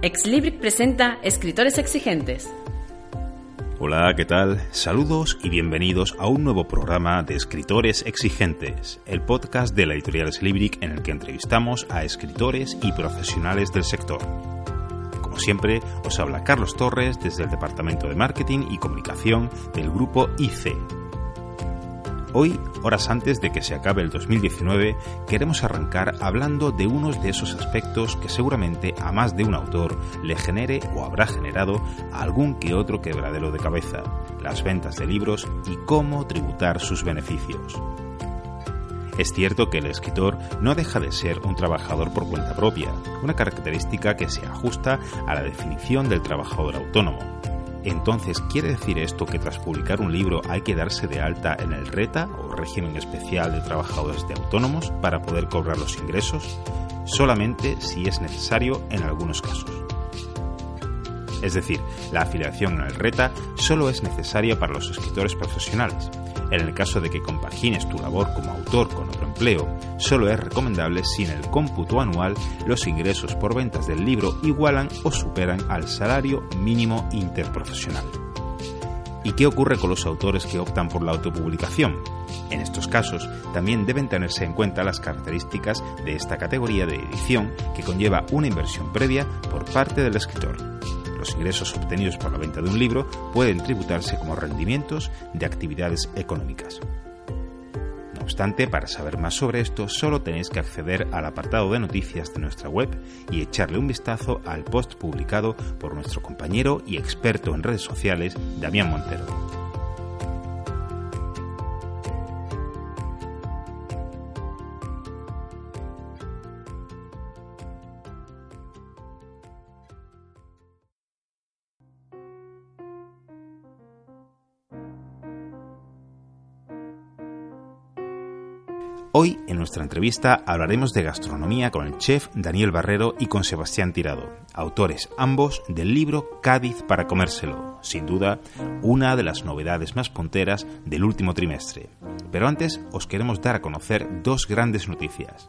Exlibric presenta Escritores Exigentes. Hola, ¿qué tal? Saludos y bienvenidos a un nuevo programa de Escritores Exigentes, el podcast de la editorial Exlibric en el que entrevistamos a escritores y profesionales del sector. Como siempre, os habla Carlos Torres desde el Departamento de Marketing y Comunicación del grupo IC, Hoy, horas antes de que se acabe el 2019, queremos arrancar hablando de unos de esos aspectos que seguramente a más de un autor le genere o habrá generado algún que otro quebradero de cabeza, las ventas de libros y cómo tributar sus beneficios. Es cierto que el escritor no deja de ser un trabajador por cuenta propia, una característica que se ajusta a la definición del trabajador autónomo, entonces, ¿quiere decir esto que tras publicar un libro hay que darse de alta en el RETA o régimen especial de trabajadores de autónomos para poder cobrar los ingresos? Solamente si es necesario en algunos casos. Es decir, la afiliación el RETA solo es necesaria para los escritores profesionales. En el caso de que compagines tu labor como autor con otro empleo, solo es recomendable si en el cómputo anual los ingresos por ventas del libro igualan o superan al salario mínimo interprofesional. ¿Y qué ocurre con los autores que optan por la autopublicación? En estos casos, también deben tenerse en cuenta las características de esta categoría de edición que conlleva una inversión previa por parte del escritor los ingresos obtenidos por la venta de un libro pueden tributarse como rendimientos de actividades económicas. No obstante, para saber más sobre esto, solo tenéis que acceder al apartado de noticias de nuestra web y echarle un vistazo al post publicado por nuestro compañero y experto en redes sociales, Damián Montero. Hoy, en nuestra entrevista, hablaremos de gastronomía con el chef Daniel Barrero y con Sebastián Tirado, autores ambos del libro Cádiz para comérselo, sin duda una de las novedades más punteras del último trimestre. Pero antes os queremos dar a conocer dos grandes noticias.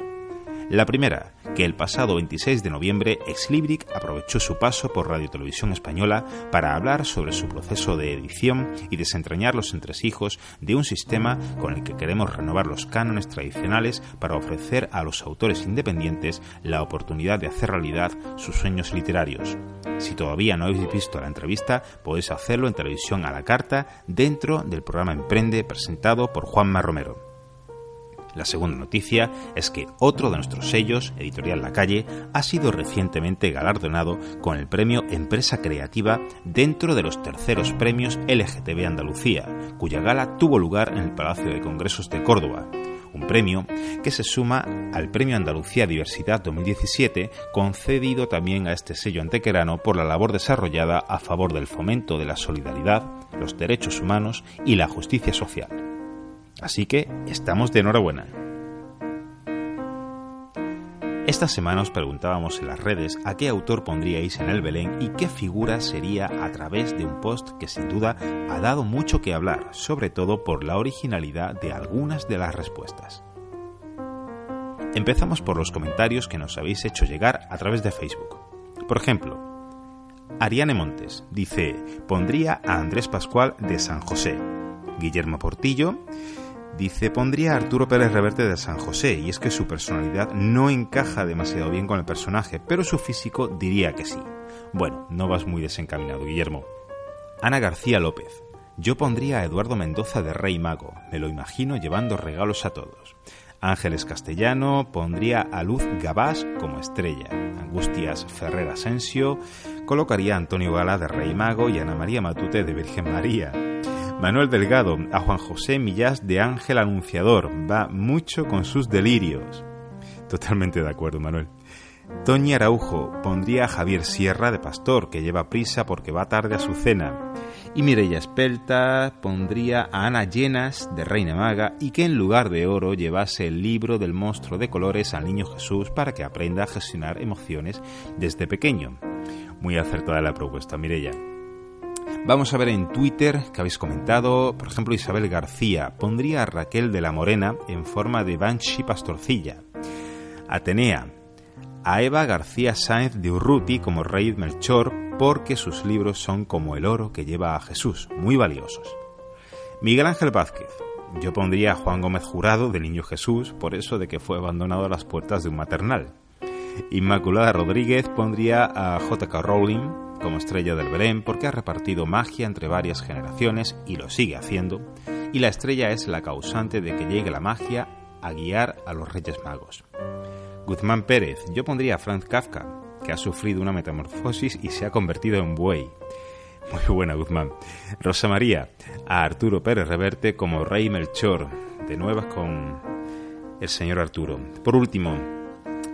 La primera, que el pasado 26 de noviembre Exlibric aprovechó su paso por Radio Televisión Española para hablar sobre su proceso de edición y desentrañar los entresijos de un sistema con el que queremos renovar los cánones tradicionales para ofrecer a los autores independientes la oportunidad de hacer realidad sus sueños literarios. Si todavía no habéis visto la entrevista, podéis hacerlo en televisión a la carta dentro del programa Emprende presentado por Juanma Romero. La segunda noticia es que otro de nuestros sellos, Editorial La Calle, ha sido recientemente galardonado con el premio Empresa Creativa dentro de los terceros premios LGTB Andalucía, cuya gala tuvo lugar en el Palacio de Congresos de Córdoba. Un premio que se suma al Premio Andalucía Diversidad 2017, concedido también a este sello antequerano por la labor desarrollada a favor del fomento de la solidaridad, los derechos humanos y la justicia social. Así que estamos de enhorabuena. Esta semana os preguntábamos en las redes a qué autor pondríais en el Belén y qué figura sería a través de un post que sin duda ha dado mucho que hablar, sobre todo por la originalidad de algunas de las respuestas. Empezamos por los comentarios que nos habéis hecho llegar a través de Facebook. Por ejemplo, Ariane Montes dice, pondría a Andrés Pascual de San José. Guillermo Portillo Dice, pondría a Arturo Pérez Reverte de San José, y es que su personalidad no encaja demasiado bien con el personaje, pero su físico diría que sí. Bueno, no vas muy desencaminado, Guillermo. Ana García López. Yo pondría a Eduardo Mendoza de Rey Mago, me lo imagino llevando regalos a todos. Ángeles Castellano pondría a Luz Gabás como estrella. Angustias Ferrer Asensio colocaría a Antonio Gala de Rey Mago y Ana María Matute de Virgen María. Manuel Delgado, a Juan José Millás de Ángel Anunciador, va mucho con sus delirios. Totalmente de acuerdo, Manuel. Toñi Araujo pondría a Javier Sierra de pastor, que lleva prisa porque va tarde a su cena. Y Mireia Espelta pondría a Ana Llenas de Reina Maga y que en lugar de oro llevase el libro del monstruo de colores al niño Jesús para que aprenda a gestionar emociones desde pequeño. Muy acertada la propuesta, Mireia. Vamos a ver en Twitter que habéis comentado, por ejemplo, Isabel García pondría a Raquel de la Morena en forma de Banshee Pastorcilla. Atenea, a Eva García Sáenz de Urruti como Rey Melchor porque sus libros son como el oro que lleva a Jesús, muy valiosos. Miguel Ángel Vázquez, yo pondría a Juan Gómez Jurado de Niño Jesús por eso de que fue abandonado a las puertas de un maternal. Inmaculada Rodríguez pondría a J.K. Rowling como estrella del Belén porque ha repartido magia entre varias generaciones y lo sigue haciendo, y la estrella es la causante de que llegue la magia a guiar a los Reyes Magos. Guzmán Pérez, yo pondría a Franz Kafka, que ha sufrido una metamorfosis y se ha convertido en buey. Muy buena, Guzmán. Rosa María, a Arturo Pérez Reverte como Rey Melchor, de nuevas con el señor Arturo. Por último,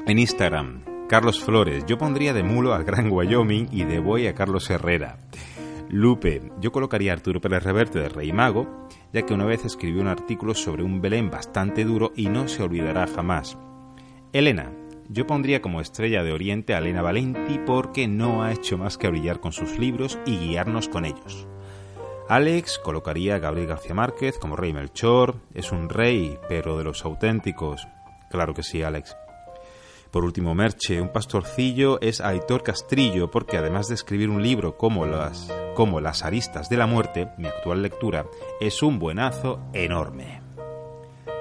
en Instagram, Carlos Flores, yo pondría de mulo al Gran Wyoming y de buey a Carlos Herrera. Lupe, yo colocaría a Arturo Pérez Reverte de Rey Mago, ya que una vez escribió un artículo sobre un Belén bastante duro y no se olvidará jamás. Elena, yo pondría como estrella de Oriente a Elena Valenti porque no ha hecho más que brillar con sus libros y guiarnos con ellos. Alex colocaría a Gabriel García Márquez como Rey Melchor, es un rey, pero de los auténticos. Claro que sí, Alex. Por último, Merche, un pastorcillo es Aitor Castrillo, porque además de escribir un libro como las, como las aristas de la muerte, mi actual lectura, es un buenazo enorme.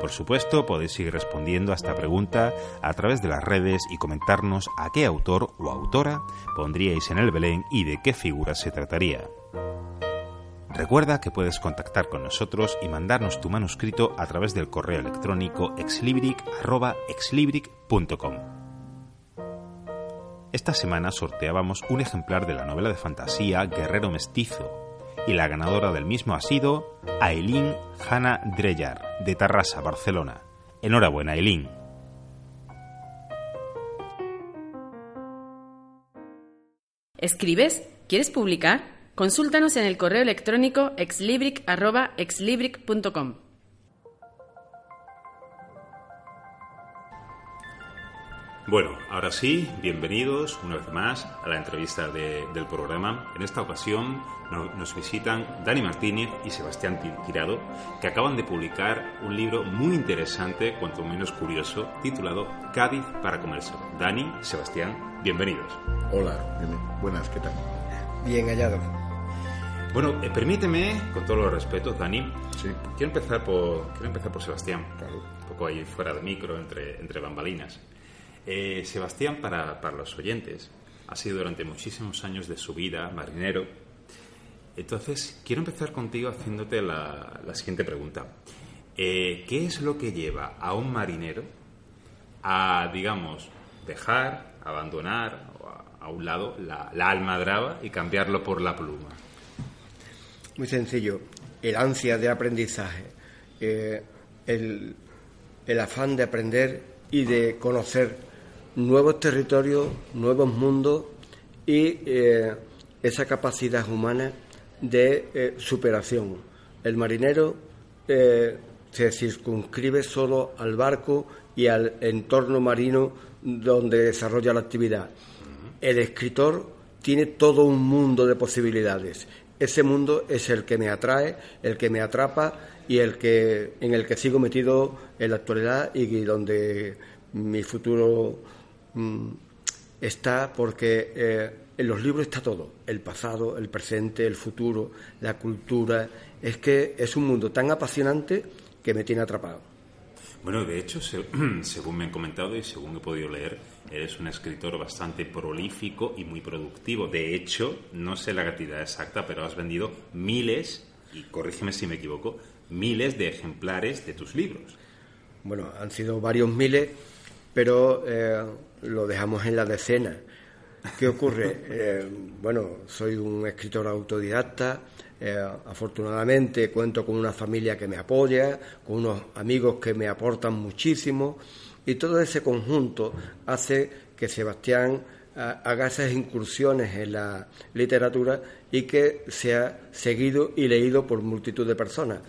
Por supuesto, podéis seguir respondiendo a esta pregunta a través de las redes y comentarnos a qué autor o autora pondríais en el Belén y de qué figura se trataría. Recuerda que puedes contactar con nosotros y mandarnos tu manuscrito a través del correo electrónico exlibric.com. Esta semana sorteábamos un ejemplar de la novela de fantasía Guerrero Mestizo y la ganadora del mismo ha sido Aileen Hanna Dreyer de Tarrasa, Barcelona. Enhorabuena, Aileen. ¿Escribes? ¿Quieres publicar? Consúltanos en el correo electrónico exlibric.com. Bueno, ahora sí, bienvenidos una vez más a la entrevista del programa. En esta ocasión nos visitan Dani Martínez y Sebastián Tirado, que acaban de publicar un libro muy interesante, cuanto menos curioso, titulado Cádiz para comercio. Dani, Sebastián, bienvenidos. Hola, buenas, ¿qué tal? Bien hallado. Bueno, eh, permíteme, con todos los respetos, Dani, sí. quiero, empezar por, quiero empezar por Sebastián, claro. un poco ahí fuera de micro, entre, entre bambalinas. Eh, Sebastián, para, los oyentes, ha sido durante muchísimos años de su vida marinero. Entonces, quiero empezar contigo haciéndote la, siguiente pregunta. Eh, ¿Qué es lo que lleva a un marinero a, digamos, dejar, abandonar a, un lado la, la almadraba y cambiarlo por la pluma? Muy sencillo. El ansia de aprendizaje, eh, el afán de aprender y de conocer nuevos territorios, nuevos mundos y eh, esa capacidad humana de eh, superación. El marinero eh, se circunscribe solo al barco y al entorno marino donde desarrolla la actividad. El escritor tiene todo un mundo de posibilidades. Ese mundo es el que me atrae, el que me atrapa y el que en el que sigo metido en la actualidad y donde mi futuro Mm, está porque eh, en los libros está todo, el pasado, el presente, el futuro, la cultura. Es que es un mundo tan apasionante que me tiene atrapado. Bueno, de hecho, según me han comentado y según he podido leer, eres un escritor bastante prolífico y muy productivo. De hecho, no sé la cantidad exacta, pero has vendido miles, y corrígeme si me equivoco, miles de ejemplares de tus libros. Bueno, han sido varios miles, pero eh, lo dejamos en la decena. ¿Qué ocurre? Eh, bueno, soy un escritor autodidacta, eh, afortunadamente cuento con una familia que me apoya, con unos amigos que me aportan muchísimo Y todo ese conjunto hace que Sebastián haga esas incursiones en la literatura y que sea seguido y leído por multitud de personas.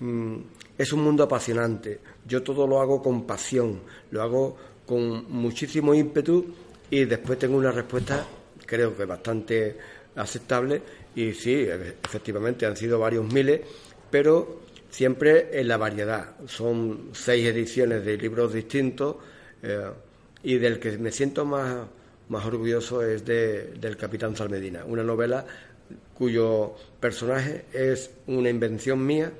Mm, es un mundo apasionante. Yo todo lo hago con pasión, lo hago con muchísimo ímpetu y después tengo una respuesta, creo que bastante aceptable. Y sí, efectivamente han sido varios miles, pero siempre en la variedad. Son seis ediciones de libros distintos eh, y del que me siento más, más orgulloso es de, del Capitán Salmedina, una novela cuyo personaje es una invención mía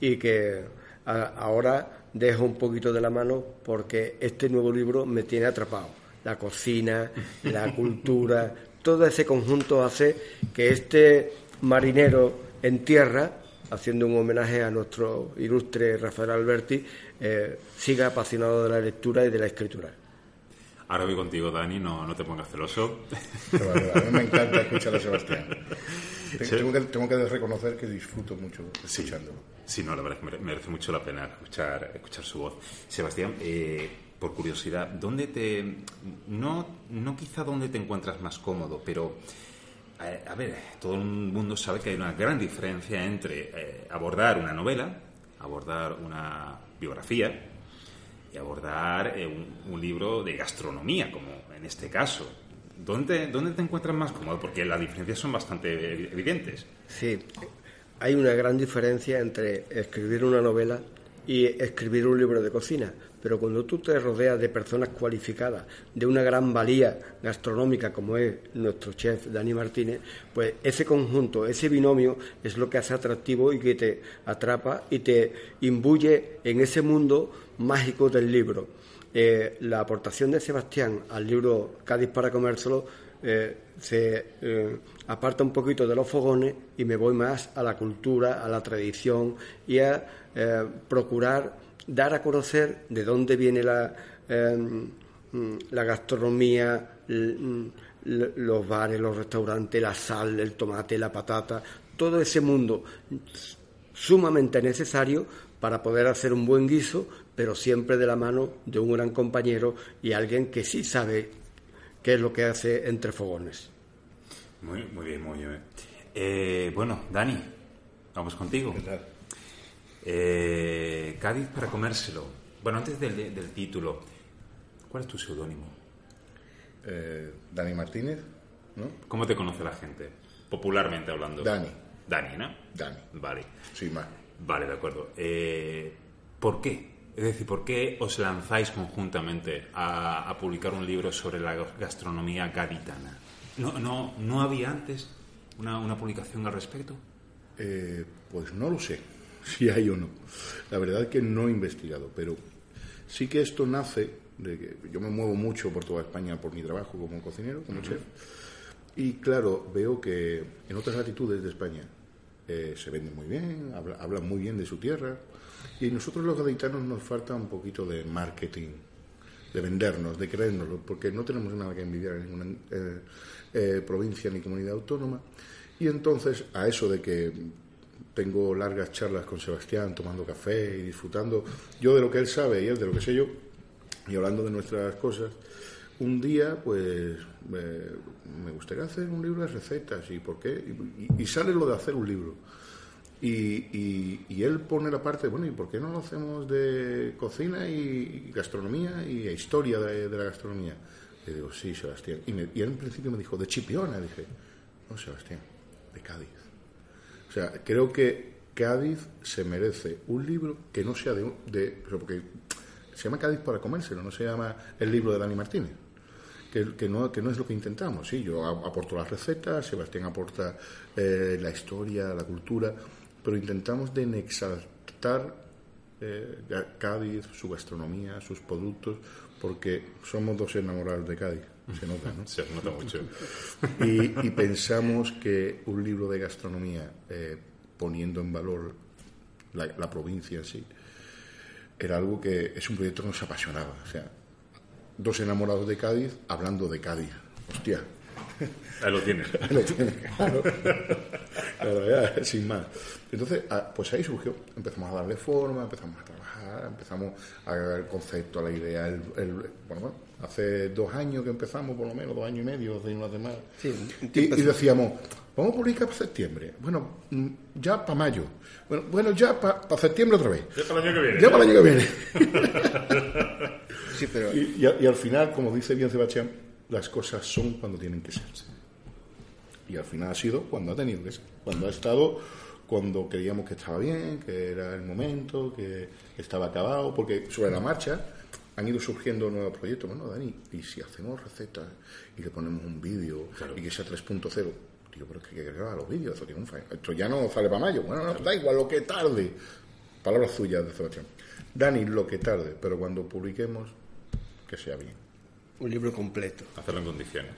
y que ahora dejo un poquito de la mano porque este nuevo libro me tiene atrapado. La cocina, la cultura, todo ese conjunto hace que este marinero en tierra, haciendo un homenaje a nuestro ilustre Rafael Alberti, eh, siga apasionado de la lectura y de la escritura. Ahora voy contigo, Dani, no, no te pongas celoso. a mí me encanta escuchar a Sebastián. Tengo, que, tengo, que, reconocer que disfruto mucho escuchándolo. Sí, no, la verdad es que merece mucho la pena escuchar, escuchar su voz. Sebastián, eh, por curiosidad, ¿dónde te. No, no quizá dónde te encuentras más cómodo, pero. Eh, a ver, todo el mundo sabe que hay una gran diferencia entre eh, abordar una novela, abordar una biografía, y abordar un, libro de gastronomía, como en este caso. ¿Dónde, ¿Dónde te encuentras más cómodo? Porque las diferencias son bastante evidentes. Sí, hay una gran diferencia entre escribir una novela y escribir un libro de cocina. Pero cuando tú te rodeas de personas cualificadas, de una gran valía gastronómica como es nuestro chef Dani Martínez, pues ese conjunto, ese binomio es lo que hace atractivo y que te atrapa y te imbuye en ese mundo mágico del libro. Eh, la aportación de Sebastián al libro Cádiz para comérselo eh, se eh, aparta un poquito de los fogones y me voy más a la cultura, a la tradición y a procurar dar a conocer de dónde viene la, la gastronomía, los bares, los restaurantes, la sal, el tomate, la patata, todo ese mundo sumamente necesario para poder hacer un buen guiso, pero siempre de la mano de un gran compañero y alguien que sí sabe qué es lo que hace entre fogones. Muy, muy bien, muy bien. Eh, bueno, Dani, vamos contigo. Eh, Cádiz para comérselo. Bueno, antes del, título, ¿cuál es tu seudónimo? Eh, Dani Martínez, ¿no? ¿Cómo te conoce la gente? Popularmente hablando. Dani. Dani, ¿no? Dani. Vale. Sí, más. Vale, de acuerdo. Eh, ¿Por qué? Es decir, ¿por qué os lanzáis conjuntamente a, publicar un libro sobre la gastronomía gaditana? ¿No, no, no había antes una, publicación al respecto? Eh, pues no lo sé, si hay o no. La verdad es que no he investigado, pero sí que esto nace de que yo me muevo mucho por toda España por mi trabajo como cocinero, como chef, y claro, veo que en otras latitudes de España eh, se venden muy bien, hablan muy bien de su tierra. Y nosotros los gaditanos nos falta un poquito de marketing, de vendernos, de creérnoslo, porque no tenemos nada que envidiar en ninguna eh, eh, provincia ni comunidad autónoma. Y entonces, a eso de que tengo largas charlas con Sebastián, tomando café y disfrutando, yo de lo que él sabe y él de lo que sé yo, y hablando de nuestras cosas, un día, pues, me gustaría hacer un libro de recetas y por qué. Y, sale lo de hacer un libro. Y, y, él pone la parte, bueno, ¿y por qué no lo hacemos de cocina y, gastronomía y historia de, la gastronomía? Le digo, sí, Sebastián. Y, y, él en principio me dijo, de Chipiona. Dije, no, Sebastián, de Cádiz. O sea, creo que Cádiz se merece un libro que no sea de... de porque se llama Cádiz para comérselo, no se llama el libro de Dani Martínez que, no, que no es lo que intentamos. Sí, yo aporto las recetas, Sebastián aporta eh, la historia, la cultura, pero intentamos de exaltar eh, Cádiz, su gastronomía, sus productos, porque somos dos enamorados de Cádiz. Se nota, ¿no? Se nota mucho. Y, pensamos que un libro de gastronomía, eh, poniendo en valor la, la provincia en sí, era algo que es un proyecto que nos apasionaba. O sea, dos enamorados de Cádiz hablando de Cádiz. Hostia. Ahí lo tienes. Ahí lo tienes, claro. claro ya, sin más. Entonces, ah, pues ahí surgió. Empezamos a darle forma, empezamos a trabajar empezamos a el concepto, a la idea. El, bueno, hace dos años que empezamos, por lo menos, dos años y medio, de una semana. Sí, y, y, decíamos, vamos a publicar para septiembre. Bueno, mm, ya para mayo. Bueno, bueno ya para septiembre otra vez. Ya para el año que viene. Ya para el año que viene. sí, pero... y, y al final, como dice bien Sebastián, las cosas son cuando tienen que ser. Y al final ha sido cuando ha tenido que ser. Cuando ha estado cuando creíamos que estaba bien, que era el momento, que estaba acabado, porque sobre la marcha han ido surgiendo nuevos proyectos. Bueno, Dani, ¿y si hacemos recetas y le ponemos un vídeo y que sea 3.0? Digo, pero es que hay que grabar los vídeos, esto, esto ya no sale para mayo. Bueno, no, da igual, lo que tarde. Palabras suyas de Sebastián. Dani, lo que tarde, pero cuando publiquemos, que sea bien. Un libro completo. Hacerlo en condiciones.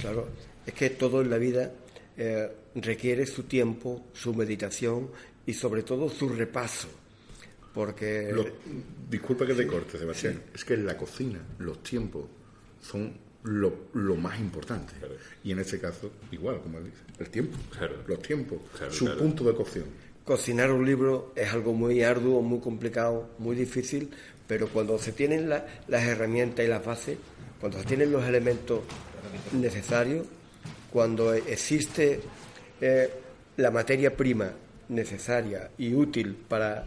Claro, es que todo en la vida eh, requiere su tiempo, su meditación y sobre todo su repaso. Porque. disculpa que te corte, Sebastián. Es que en la cocina los tiempos son lo, más importante. Y en este caso, igual, como él dice, el tiempo. Los tiempos. su punto de cocción. Cocinar un libro es algo muy arduo, muy complicado, muy difícil, pero cuando se tienen las herramientas y las bases, cuando se tienen los elementos necesarios, cuando existe eh, la materia prima necesaria y útil para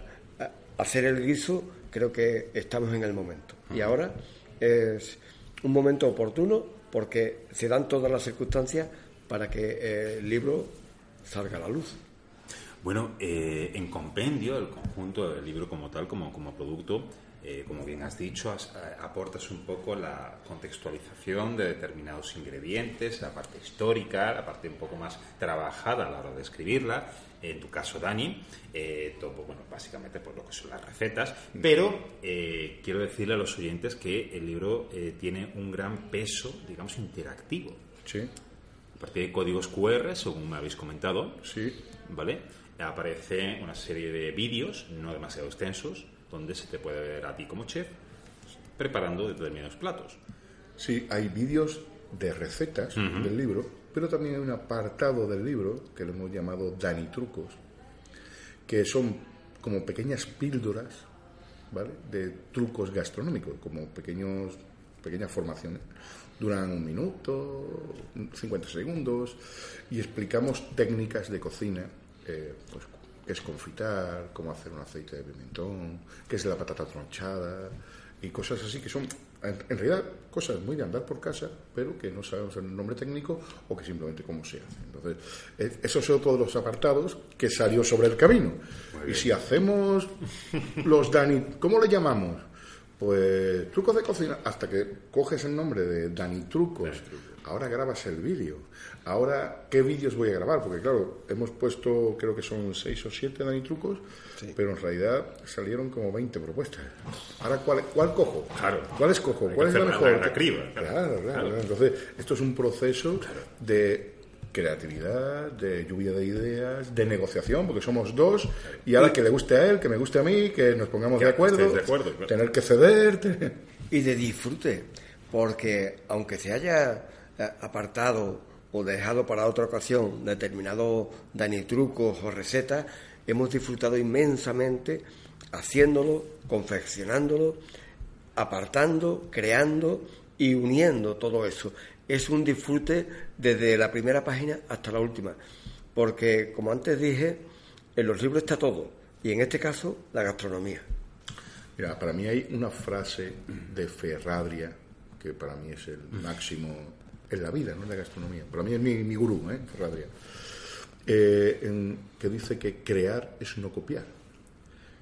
hacer el guiso, creo que estamos en el momento. Y ahora es un momento oportuno porque se dan todas las circunstancias para que eh, el libro salga a la luz. Bueno, eh, en compendio, el conjunto del libro como tal, como, como producto, eh, como bien has dicho, eh, aportas un poco la contextualización de determinados ingredientes, la parte histórica, la parte un poco más trabajada a la hora de escribirla. En tu caso, Dani, eh, todo, bueno, básicamente por lo que son las recetas, pero quiero decirle a los oyentes que el libro tiene un gran peso, digamos, interactivo. Sí. A partir de códigos QR, según me habéis comentado. Sí. ¿Vale? Aparece una serie de vídeos, no demasiado extensos, donde se te puede ver a ti como chef preparando determinados platos. Sí, hay vídeos de recetas del libro, pero también hay un apartado del libro que lo hemos llamado Dani Trucos, que son como pequeñas píldoras, ¿vale? De trucos gastronómicos, como pequeños, pequeñas formaciones. Duran un minuto, 50 segundos, y explicamos técnicas de cocina, eh, pues qué es confitar, cómo hacer un aceite de pimentón, qué es la patata tronchada y cosas así que son en, realidad cosas muy de andar por casa, pero que no sabemos el nombre técnico o que simplemente cómo se hace. Entonces, esos son todos los apartados que salió sobre el camino. Y si hacemos los Dani, ¿cómo le llamamos? Pues trucos de cocina, hasta que coges el nombre de Dani Trucos, ahora grabas el vídeo. Ahora, ¿qué vídeos voy a grabar? Porque claro, hemos puesto, creo que son seis o siete Dani Trucos, pero en realidad salieron como 20 propuestas. Ahora, ¿cuál, cuál cojo? Claro. ¿Cuál escojo? ¿Cuál es la mejor? claro. Claro, claro, Entonces, esto es un proceso de creatividad, de lluvia de ideas, de negociación, porque somos dos, y ahora que le guste a él, que me guste a mí, que nos pongamos de acuerdo, de acuerdo tener que ceder. Y de disfrute, porque aunque se haya eh, apartado o dejado para otra ocasión determinados danitrucos o recetas, hemos disfrutado inmensamente haciéndolo, confeccionándolo, apartando, creando y uniendo todo eso es un disfrute desde la primera página hasta la última, porque como antes dije, en los libros está todo, y en este caso la gastronomía. Mira, para mí hay una frase de Ferradria que para mí es el máximo en la vida, no en la gastronomía. Para mí es mi, gurú, ¿eh? Ferradria, eh, que dice que crear es no copiar.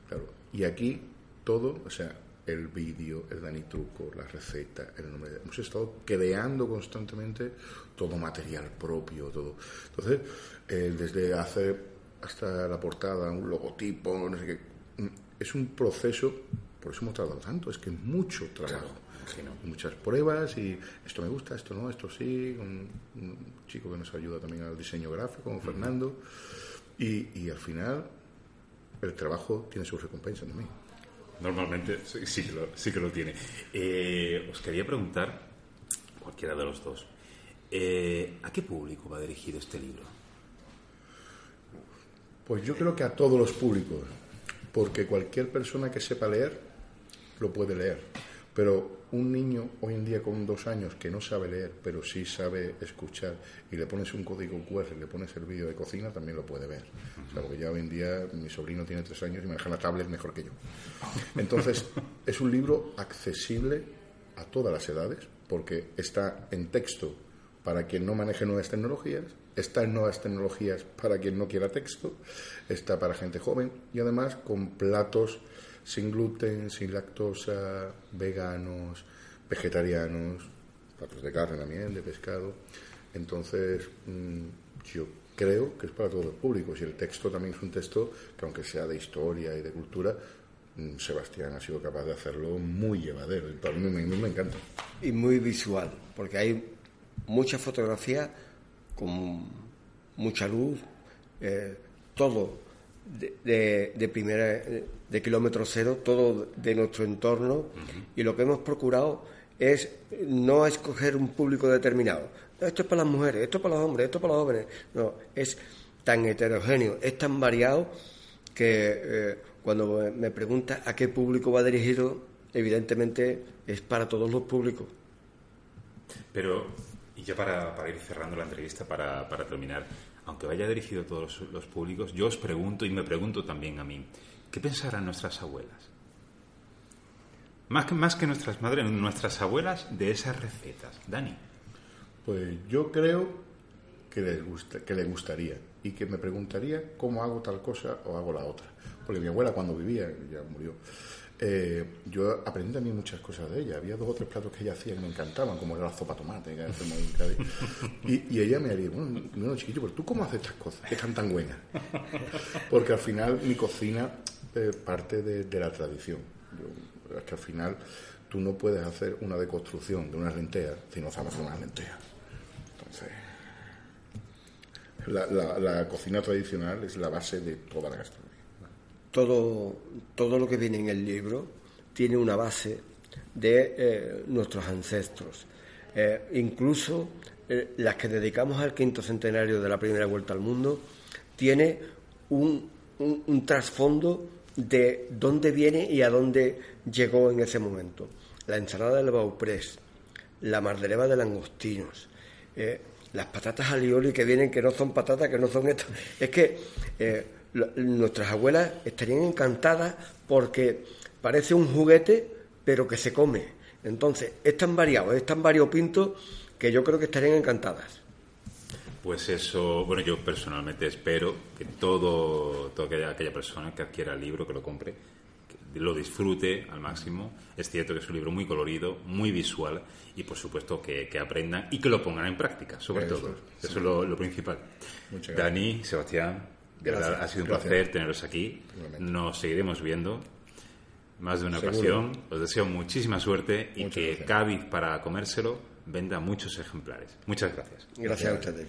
Claro, y aquí todo, o sea, el vídeo, el Dani Truco, la receta, el nombre. Hemos estado creando constantemente todo material propio, todo. Entonces, eh, desde hacer hasta la portada, un logotipo, no sé qué. Mm, es un proceso, por eso hemos tardado tanto, es que mucho trabajo. Muchas pruebas y esto me gusta, esto no, esto sí. Un, chico que nos ayuda también al diseño gráfico, con Fernando. Y, y al final, el trabajo tiene su recompensa también. Normalmente sí, que lo, sí que lo tiene. Eh, os quería preguntar, cualquiera de los dos, eh, ¿a qué público va dirigido este libro? Pues yo creo que a todos los públicos. porque cualquier persona que sepa leer lo puede leer. Pero un niño hoy en día con dos años que no sabe leer, pero sí sabe escuchar, y le pones un código QR, le pones el vídeo de cocina, también lo puede ver. O sea, porque ya hoy en día mi sobrino tiene tres años y maneja la tablet mejor que yo. Entonces, es un libro accesible a todas las edades, porque está en texto para quien no maneje nuevas tecnologías, está en nuevas tecnologías para quien no quiera texto, está para gente joven y además con platos sin gluten, sin lactosa, veganos, vegetarianos, platos de carne también, de pescado. Entonces, mm, yo creo que es para todos los públicos y el texto también es un texto que aunque sea de historia y de cultura, mm, Sebastián ha sido capaz de hacerlo muy llevadero y para mí, me encanta. Y muy visual, porque hay mucha fotografía con mucha luz, eh, todo de, de, primera, de kilómetro cero, todo de nuestro entorno, y lo que hemos procurado es no escoger un público determinado. Esto es para las mujeres, esto es para los hombres, esto es para los jóvenes. No, es tan heterogéneo, es tan variado que eh, cuando me pregunta a qué público va dirigido, evidentemente es para todos los públicos. Pero y ya para, ir cerrando la entrevista, para, terminar, aunque vaya dirigido a todos los, públicos, yo os pregunto y me pregunto también a mí, ¿qué pensarán nuestras abuelas? Más que, más que nuestras madres, nuestras abuelas de esas recetas. Dani. Pues yo creo que les, gusta, que les gustaría y que me preguntaría cómo hago tal cosa o hago la otra. Porque mi abuela cuando vivía, ya murió, eh, yo aprendí también muchas cosas de ella. Había dos o tres platos que ella hacía que me encantaban, como era la sopa tomate, que y, y, ella me haría, bueno, no, chiquillo, pero tú cómo haces estas cosas que están tan buenas. Porque al final mi cocina eh, parte de, la tradición. es que al final tú no puedes hacer una deconstrucción de unas lentejas si no sabes hacer unas lentejas. Entonces, la, la cocina tradicional es la base de toda la gastronomía todo, todo lo que viene en el libro tiene una base de eh, nuestros ancestros. Eh, incluso eh, las que dedicamos al quinto centenario de la primera vuelta al mundo, tiene un, un, trasfondo de dónde viene y a dónde llegó en ese momento. La ensalada del Bauprés, la mardeleva de langostinos, las patatas alioli que vienen, que no son patatas, que no son esto. Es que nuestras abuelas estarían encantadas porque parece un juguete, pero que se come. Entonces, es tan variado, es tan variopinto que yo creo que estarían encantadas. Pues eso, bueno, yo personalmente espero que todo, toda aquella, persona que adquiera el libro, que lo compre, lo disfrute al máximo. Es cierto que es un libro muy colorido, muy visual y por supuesto que, aprendan y que lo pongan en práctica, sobre todo. Eso es lo, lo principal. Dani, Sebastián, ha sido un placer teneros aquí. Nos seguiremos viendo más de una ocasión. Os deseo muchísima suerte y que Cádiz para comérselo venda muchos ejemplares. Muchas gracias. Gracias a ustedes.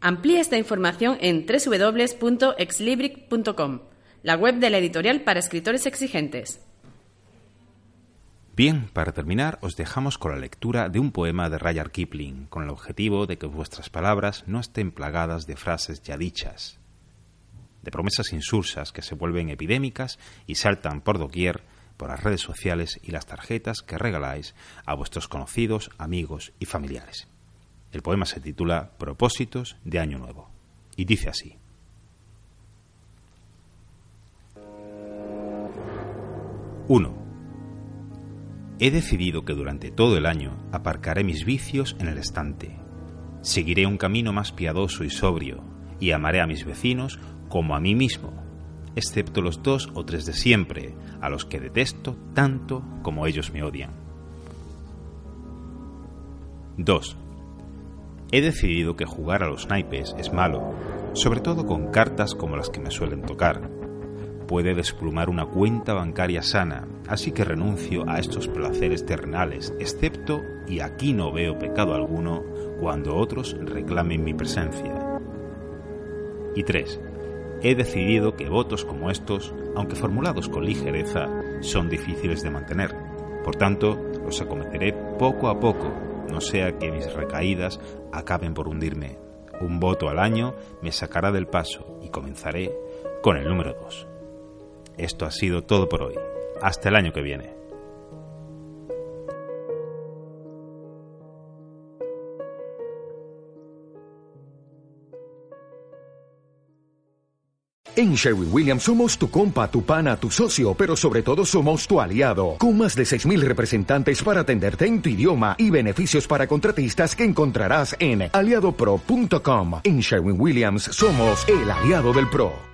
Amplía esta información en www.exlibric.com, la web de la editorial para escritores exigentes. Bien, para terminar, os dejamos con la lectura de un poema de Rudyard Kipling, con el objetivo de que vuestras palabras no estén plagadas de frases ya dichas, de promesas insulsas que se vuelven epidémicas y saltan por doquier por las redes sociales y las tarjetas que regaláis a vuestros conocidos, amigos y familiares. El poema se titula Propósitos de Año Nuevo y dice así. 1. He decidido que durante todo el año aparcaré mis vicios en el estante. Seguiré un camino más piadoso y sobrio, y amaré a mis vecinos como a mí mismo, excepto los dos o tres de siempre, a los que detesto tanto como ellos me odian. 2. He decidido que jugar a los naipes es malo, sobre todo con cartas como las que me suelen tocar, puede desplumar una cuenta bancaria sana, así que renuncio a estos placeres terrenales, excepto, y aquí no veo pecado alguno, cuando otros reclamen mi presencia. Y 3. He decidido que votos como estos, aunque formulados con ligereza, son difíciles de mantener. Por tanto, los acometeré poco a poco, no sea que mis recaídas acaben por hundirme. Un voto al año me sacará del paso y comenzaré con el número 2. Esto ha sido todo por hoy. Hasta el año que viene. En Sherwin Williams somos tu compa, tu pana, tu socio, pero sobre todo somos tu aliado, con más de 6.000 representantes para atenderte en tu idioma y beneficios para contratistas que encontrarás en aliadopro.com. En Sherwin Williams somos el aliado del PRO.